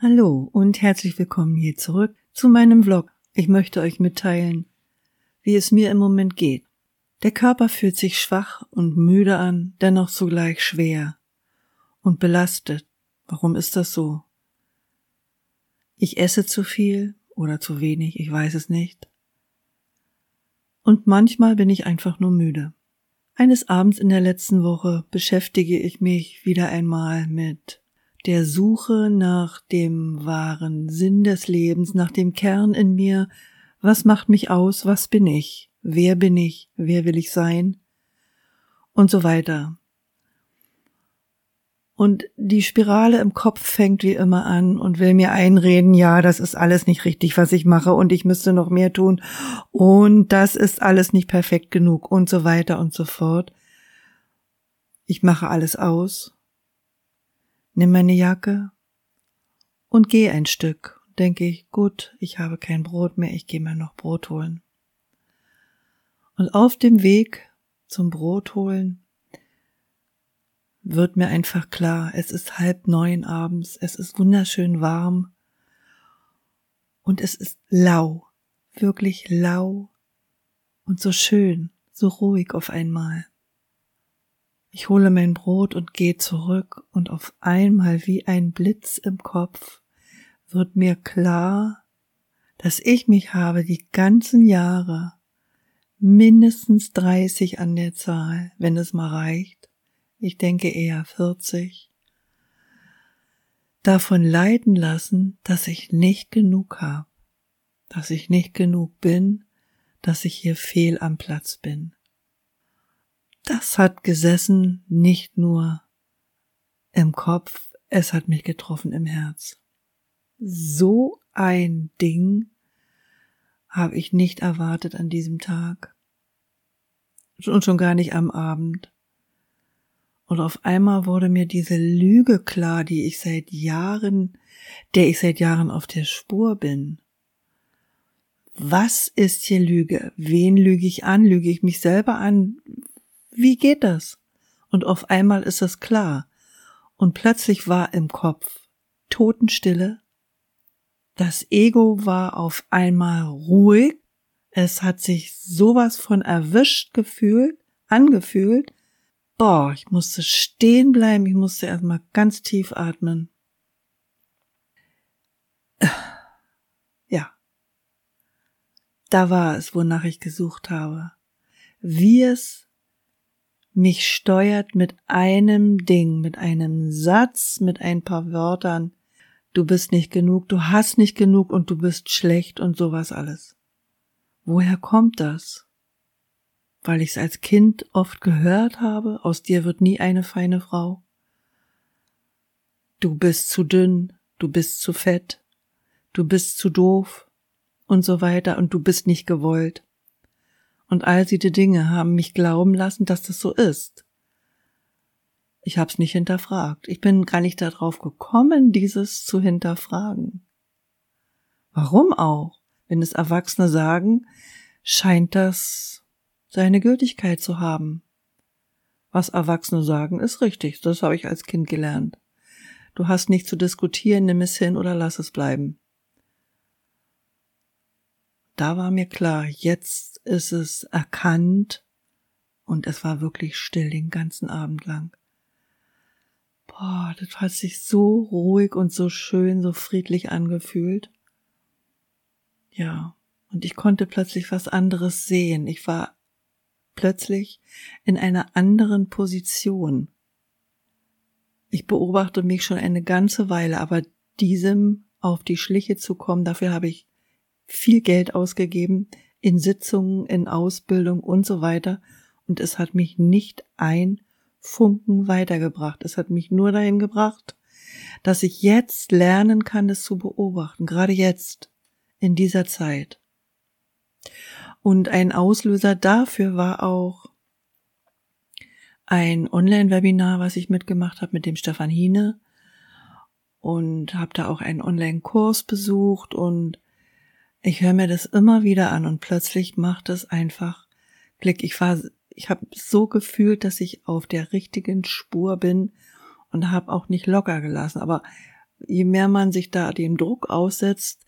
Hallo und herzlich willkommen hier zurück zu meinem Vlog. Ich möchte euch mitteilen, wie es mir im Moment geht. Der Körper fühlt sich schwach und müde an, dennoch zugleich schwer und belastet. Warum ist das so? Ich esse zu viel oder zu wenig, ich weiß es nicht. Und manchmal bin ich einfach nur müde. Eines Abends in der letzten Woche beschäftige ich mich wieder einmal mit der Suche nach dem wahren Sinn des Lebens, nach dem Kern in mir, was macht mich aus, was bin ich, wer bin ich, wer will ich sein? Und so weiter. Und die Spirale im Kopf fängt wie immer an und will mir einreden, ja, das ist alles nicht richtig, was ich mache und ich müsste noch mehr tun. Und das ist alles nicht perfekt genug und so weiter und so fort. Ich mache alles aus nimm meine Jacke und geh ein Stück. Denke ich, gut, ich habe kein Brot mehr, ich gehe mal noch Brot holen. Und auf dem Weg zum Brot holen wird mir einfach klar, es ist halb neun abends, es ist wunderschön warm und es ist lau, wirklich lau und so schön, so ruhig auf einmal. Ich hole mein Brot und gehe zurück und auf einmal wie ein Blitz im Kopf wird mir klar, dass ich mich habe die ganzen Jahre mindestens 30 an der Zahl, wenn es mal reicht, ich denke eher 40, davon leiten lassen, dass ich nicht genug habe, dass ich nicht genug bin, dass ich hier fehl am Platz bin das hat gesessen nicht nur im Kopf, es hat mich getroffen im Herz. So ein Ding habe ich nicht erwartet an diesem Tag und schon gar nicht am Abend. Und auf einmal wurde mir diese Lüge klar, die ich seit Jahren, der ich seit Jahren auf der Spur bin. Was ist hier Lüge? Wen lüge ich an? Lüge ich mich selber an? Wie geht das? Und auf einmal ist es klar. Und plötzlich war im Kopf Totenstille. Das Ego war auf einmal ruhig. Es hat sich sowas von erwischt gefühlt, angefühlt. Boah, ich musste stehen bleiben, ich musste erstmal ganz tief atmen. Ja. Da war es, wonach ich gesucht habe. Wie es mich steuert mit einem Ding, mit einem Satz, mit ein paar Wörtern. Du bist nicht genug, du hast nicht genug und du bist schlecht und sowas alles. Woher kommt das? Weil ich es als Kind oft gehört habe, aus dir wird nie eine feine Frau. Du bist zu dünn, du bist zu fett, du bist zu doof und so weiter und du bist nicht gewollt und all diese Dinge haben mich glauben lassen, dass das so ist. Ich habe es nicht hinterfragt. Ich bin gar nicht darauf gekommen, dieses zu hinterfragen. Warum auch? Wenn es Erwachsene sagen, scheint das seine Gültigkeit zu haben. Was Erwachsene sagen, ist richtig. Das habe ich als Kind gelernt. Du hast nicht zu diskutieren, nimm es hin oder lass es bleiben da war mir klar, jetzt ist es erkannt und es war wirklich still den ganzen Abend lang. Boah, das hat sich so ruhig und so schön, so friedlich angefühlt. Ja, und ich konnte plötzlich was anderes sehen. Ich war plötzlich in einer anderen Position. Ich beobachte mich schon eine ganze Weile, aber diesem auf die Schliche zu kommen, dafür habe ich viel Geld ausgegeben in Sitzungen, in Ausbildung und so weiter. Und es hat mich nicht ein Funken weitergebracht. Es hat mich nur dahin gebracht, dass ich jetzt lernen kann, es zu beobachten, gerade jetzt, in dieser Zeit. Und ein Auslöser dafür war auch ein Online-Webinar, was ich mitgemacht habe mit dem Stefan Hine und habe da auch einen Online-Kurs besucht und ich höre mir das immer wieder an und plötzlich macht es einfach Klick. Ich war, ich habe so gefühlt, dass ich auf der richtigen Spur bin und habe auch nicht locker gelassen. Aber je mehr man sich da dem Druck aussetzt,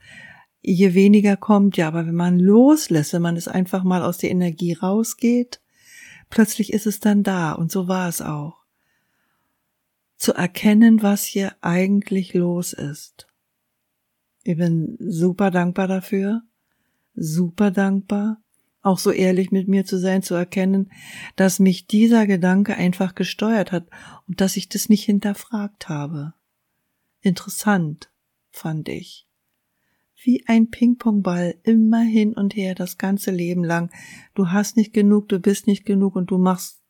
je weniger kommt. Ja, aber wenn man loslässt, wenn man es einfach mal aus der Energie rausgeht, plötzlich ist es dann da. Und so war es auch. Zu erkennen, was hier eigentlich los ist. Ich bin super dankbar dafür. Super dankbar. Auch so ehrlich mit mir zu sein, zu erkennen, dass mich dieser Gedanke einfach gesteuert hat und dass ich das nicht hinterfragt habe. Interessant, fand ich. Wie ein Ping-Pong-Ball, immer hin und her das ganze Leben lang. Du hast nicht genug, du bist nicht genug und du machst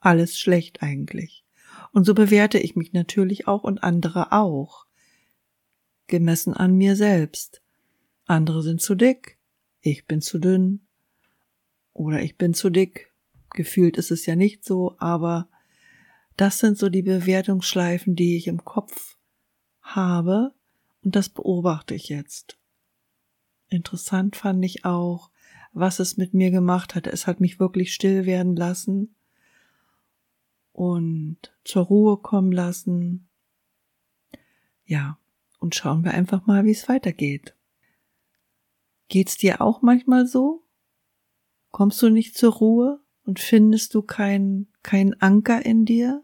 alles schlecht eigentlich. Und so bewerte ich mich natürlich auch und andere auch. Gemessen an mir selbst. Andere sind zu dick, ich bin zu dünn. Oder ich bin zu dick. Gefühlt ist es ja nicht so, aber das sind so die Bewertungsschleifen, die ich im Kopf habe und das beobachte ich jetzt. Interessant fand ich auch, was es mit mir gemacht hat. Es hat mich wirklich still werden lassen und zur Ruhe kommen lassen. Ja, und schauen wir einfach mal, wie es weitergeht. Geht's dir auch manchmal so? Kommst du nicht zur Ruhe und findest du kein, kein Anker in dir?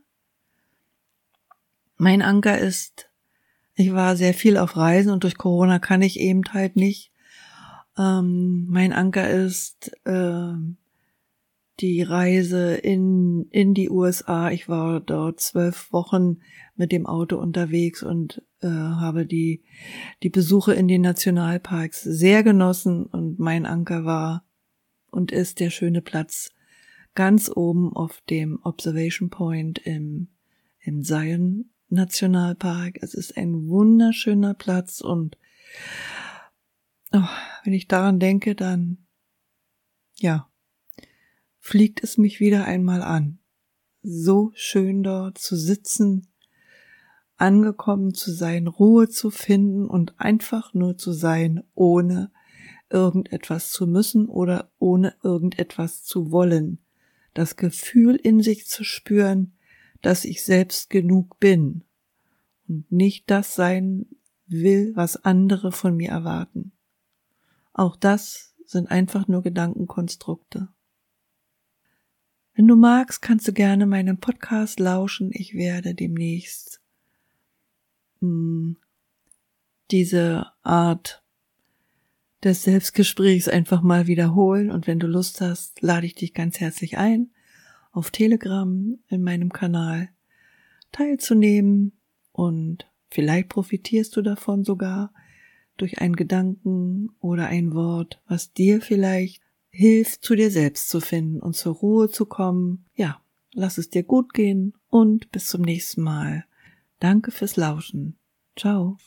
Mein Anker ist ich war sehr viel auf Reisen und durch Corona kann ich eben halt nicht. Ähm, mein Anker ist äh, die Reise in, in die USA. Ich war dort zwölf Wochen mit dem Auto unterwegs und äh, habe die, die Besuche in den Nationalparks sehr genossen und mein Anker war und ist der schöne Platz ganz oben auf dem Observation Point im, im Zion Nationalpark. Es ist ein wunderschöner Platz und oh, wenn ich daran denke, dann ja, fliegt es mich wieder einmal an. So schön dort zu sitzen, angekommen zu sein, Ruhe zu finden und einfach nur zu sein, ohne irgendetwas zu müssen oder ohne irgendetwas zu wollen. Das Gefühl in sich zu spüren, dass ich selbst genug bin und nicht das sein will, was andere von mir erwarten. Auch das sind einfach nur Gedankenkonstrukte. Wenn du magst, kannst du gerne meinem Podcast lauschen. Ich werde demnächst hm, diese Art des Selbstgesprächs einfach mal wiederholen. Und wenn du Lust hast, lade ich dich ganz herzlich ein auf Telegram in meinem Kanal teilzunehmen und vielleicht profitierst du davon sogar durch einen Gedanken oder ein Wort, was dir vielleicht hilft, zu dir selbst zu finden und zur Ruhe zu kommen. Ja, lass es dir gut gehen und bis zum nächsten Mal. Danke fürs Lauschen. Ciao.